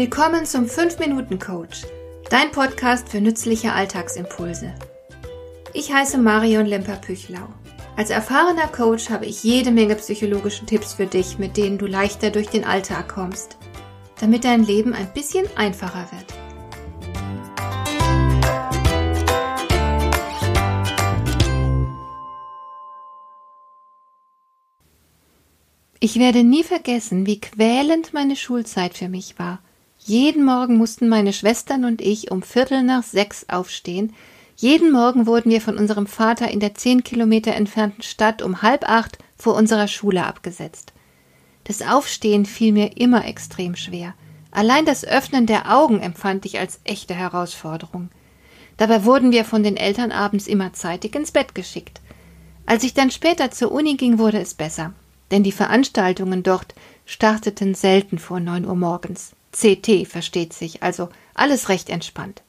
Willkommen zum 5-Minuten-Coach, dein Podcast für nützliche Alltagsimpulse. Ich heiße Marion Lemper-Püchlau. Als erfahrener Coach habe ich jede Menge psychologische Tipps für dich, mit denen du leichter durch den Alltag kommst, damit dein Leben ein bisschen einfacher wird. Ich werde nie vergessen, wie quälend meine Schulzeit für mich war – jeden Morgen mussten meine Schwestern und ich um Viertel nach sechs aufstehen. Jeden Morgen wurden wir von unserem Vater in der zehn Kilometer entfernten Stadt um halb acht vor unserer Schule abgesetzt. Das Aufstehen fiel mir immer extrem schwer. Allein das Öffnen der Augen empfand ich als echte Herausforderung. Dabei wurden wir von den Eltern abends immer zeitig ins Bett geschickt. Als ich dann später zur Uni ging, wurde es besser, denn die Veranstaltungen dort starteten selten vor neun Uhr morgens. CT versteht sich, also alles recht entspannt.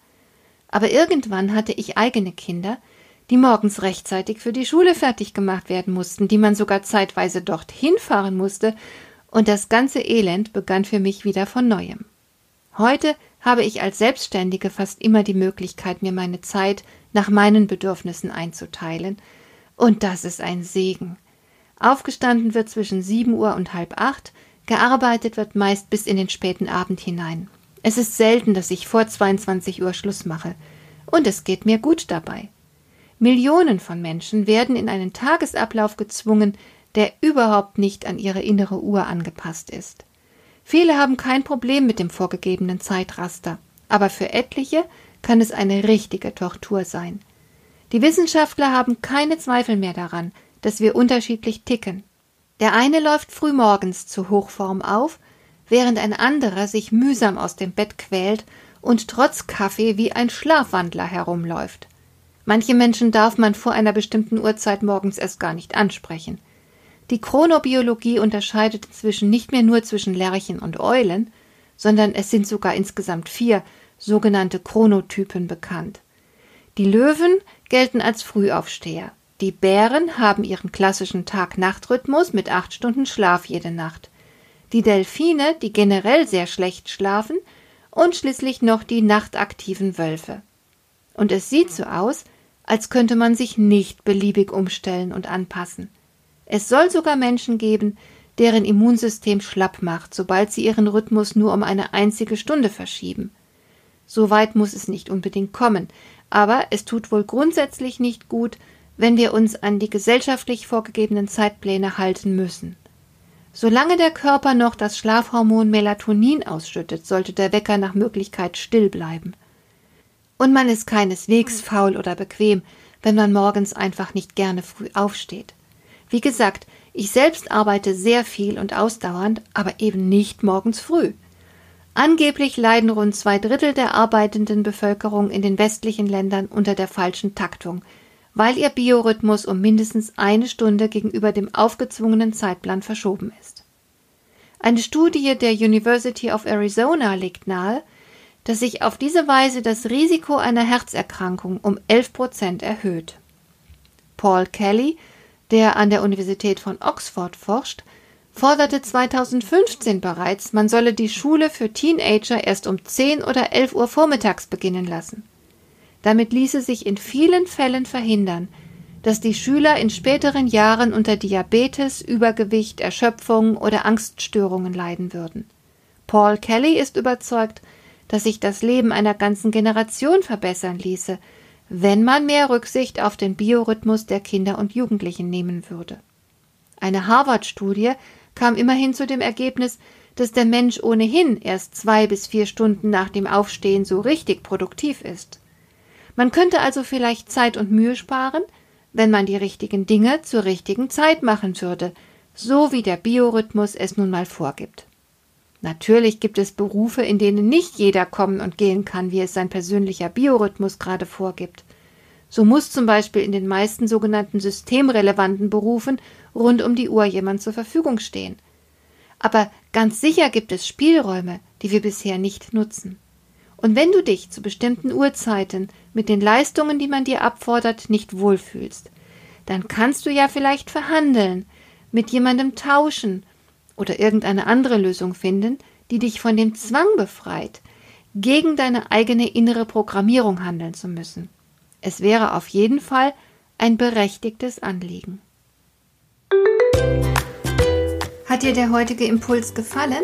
Aber irgendwann hatte ich eigene Kinder, die morgens rechtzeitig für die Schule fertig gemacht werden mussten, die man sogar zeitweise dorthin fahren musste, und das ganze Elend begann für mich wieder von neuem. Heute habe ich als Selbstständige fast immer die Möglichkeit, mir meine Zeit nach meinen Bedürfnissen einzuteilen, und das ist ein Segen. Aufgestanden wird zwischen sieben Uhr und halb acht, Gearbeitet wird meist bis in den späten Abend hinein. Es ist selten, dass ich vor 22 Uhr Schluss mache. Und es geht mir gut dabei. Millionen von Menschen werden in einen Tagesablauf gezwungen, der überhaupt nicht an ihre innere Uhr angepasst ist. Viele haben kein Problem mit dem vorgegebenen Zeitraster, aber für etliche kann es eine richtige Tortur sein. Die Wissenschaftler haben keine Zweifel mehr daran, dass wir unterschiedlich ticken. Der eine läuft frühmorgens zu Hochform auf, während ein anderer sich mühsam aus dem Bett quält und trotz Kaffee wie ein Schlafwandler herumläuft. Manche Menschen darf man vor einer bestimmten Uhrzeit morgens erst gar nicht ansprechen. Die Chronobiologie unterscheidet inzwischen nicht mehr nur zwischen Lerchen und Eulen, sondern es sind sogar insgesamt vier sogenannte Chronotypen bekannt. Die Löwen gelten als Frühaufsteher, die Bären haben ihren klassischen Tag-Nacht-Rhythmus mit acht Stunden Schlaf jede Nacht. Die Delfine, die generell sehr schlecht schlafen, und schließlich noch die nachtaktiven Wölfe. Und es sieht so aus, als könnte man sich nicht beliebig umstellen und anpassen. Es soll sogar Menschen geben, deren Immunsystem schlapp macht, sobald sie ihren Rhythmus nur um eine einzige Stunde verschieben. So weit muss es nicht unbedingt kommen, aber es tut wohl grundsätzlich nicht gut, wenn wir uns an die gesellschaftlich vorgegebenen Zeitpläne halten müssen. Solange der Körper noch das Schlafhormon Melatonin ausschüttet, sollte der Wecker nach Möglichkeit still bleiben. Und man ist keineswegs faul oder bequem, wenn man morgens einfach nicht gerne früh aufsteht. Wie gesagt, ich selbst arbeite sehr viel und ausdauernd, aber eben nicht morgens früh. Angeblich leiden rund zwei Drittel der arbeitenden Bevölkerung in den westlichen Ländern unter der falschen Taktung, weil ihr Biorhythmus um mindestens eine Stunde gegenüber dem aufgezwungenen Zeitplan verschoben ist. Eine Studie der University of Arizona legt nahe, dass sich auf diese Weise das Risiko einer Herzerkrankung um 11 Prozent erhöht. Paul Kelly, der an der Universität von Oxford forscht, forderte 2015 bereits, man solle die Schule für Teenager erst um 10 oder 11 Uhr vormittags beginnen lassen. Damit ließe sich in vielen Fällen verhindern, dass die Schüler in späteren Jahren unter Diabetes, Übergewicht, Erschöpfung oder Angststörungen leiden würden. Paul Kelly ist überzeugt, dass sich das Leben einer ganzen Generation verbessern ließe, wenn man mehr Rücksicht auf den Biorhythmus der Kinder und Jugendlichen nehmen würde. Eine Harvard-Studie kam immerhin zu dem Ergebnis, dass der Mensch ohnehin erst zwei bis vier Stunden nach dem Aufstehen so richtig produktiv ist. Man könnte also vielleicht Zeit und Mühe sparen, wenn man die richtigen Dinge zur richtigen Zeit machen würde, so wie der Biorhythmus es nun mal vorgibt. Natürlich gibt es Berufe, in denen nicht jeder kommen und gehen kann, wie es sein persönlicher Biorhythmus gerade vorgibt. So muss zum Beispiel in den meisten sogenannten systemrelevanten Berufen rund um die Uhr jemand zur Verfügung stehen. Aber ganz sicher gibt es Spielräume, die wir bisher nicht nutzen. Und wenn du dich zu bestimmten Uhrzeiten mit den Leistungen, die man dir abfordert, nicht wohlfühlst, dann kannst du ja vielleicht verhandeln, mit jemandem tauschen oder irgendeine andere Lösung finden, die dich von dem Zwang befreit, gegen deine eigene innere Programmierung handeln zu müssen. Es wäre auf jeden Fall ein berechtigtes Anliegen. Hat dir der heutige Impuls gefallen?